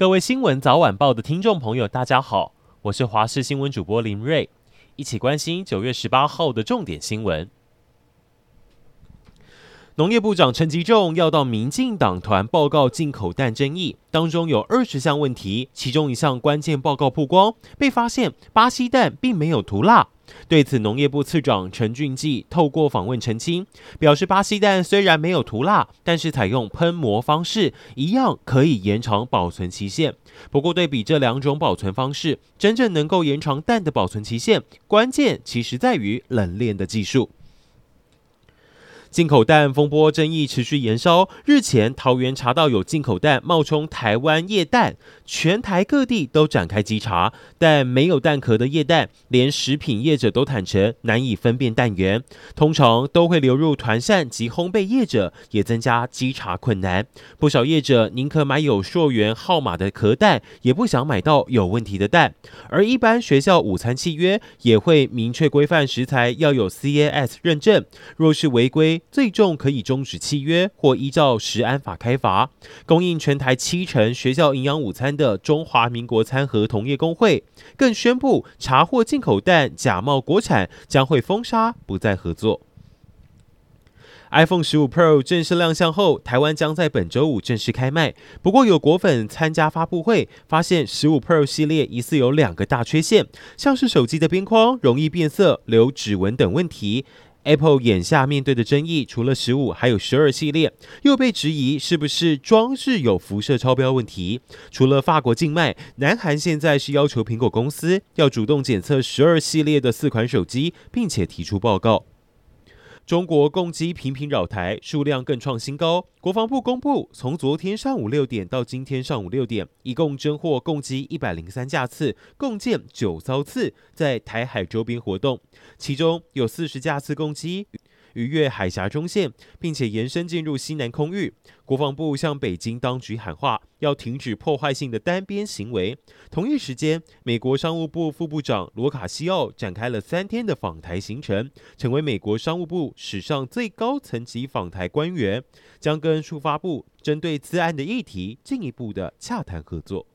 各位新闻早晚报的听众朋友，大家好，我是华视新闻主播林睿，一起关心九月十八号的重点新闻。农业部长陈吉仲要到民进党团报告进口蛋争议，当中有二十项问题，其中一项关键报告曝光，被发现巴西蛋并没有涂蜡。对此，农业部次长陈俊记透过访问澄清，表示巴西蛋虽然没有涂蜡，但是采用喷膜方式，一样可以延长保存期限。不过，对比这两种保存方式，真正能够延长蛋的保存期限，关键其实在于冷链的技术。进口蛋风波争议持续延烧。日前，桃园查到有进口蛋冒充台湾液蛋，全台各地都展开稽查，但没有蛋壳的液蛋，连食品业者都坦承难以分辨蛋源，通常都会流入团扇及烘焙业者，也增加稽查困难。不少业者宁可买有溯源号码的壳蛋，也不想买到有问题的蛋。而一般学校午餐契约也会明确规范食材要有 CAS 认证，若是违规，最重可以终止契约或依照食安法开罚。供应全台七成学校营养午餐的中华民国餐盒同业工会更宣布，查获进口蛋假冒国产，将会封杀，不再合作。iPhone 15 Pro 正式亮相后，台湾将在本周五正式开卖。不过，有果粉参加发布会，发现15 Pro 系列疑似有两个大缺陷，像是手机的边框容易变色、留指纹等问题。Apple 眼下面对的争议，除了十五，还有十二系列，又被质疑是不是装置有辐射超标问题。除了法国禁卖，南韩现在是要求苹果公司要主动检测十二系列的四款手机，并且提出报告。中国共机频频扰台，数量更创新高。国防部公布，从昨天上午六点到今天上午六点，一共侦获共机一百零三架次，共建九遭次在台海周边活动，其中有四十架次共机。逾越海峡中线，并且延伸进入西南空域。国防部向北京当局喊话，要停止破坏性的单边行为。同一时间，美国商务部副部长罗卡西奥展开了三天的访台行程，成为美国商务部史上最高层级访台官员，将跟触发部针对此案的议题进一步的洽谈合作。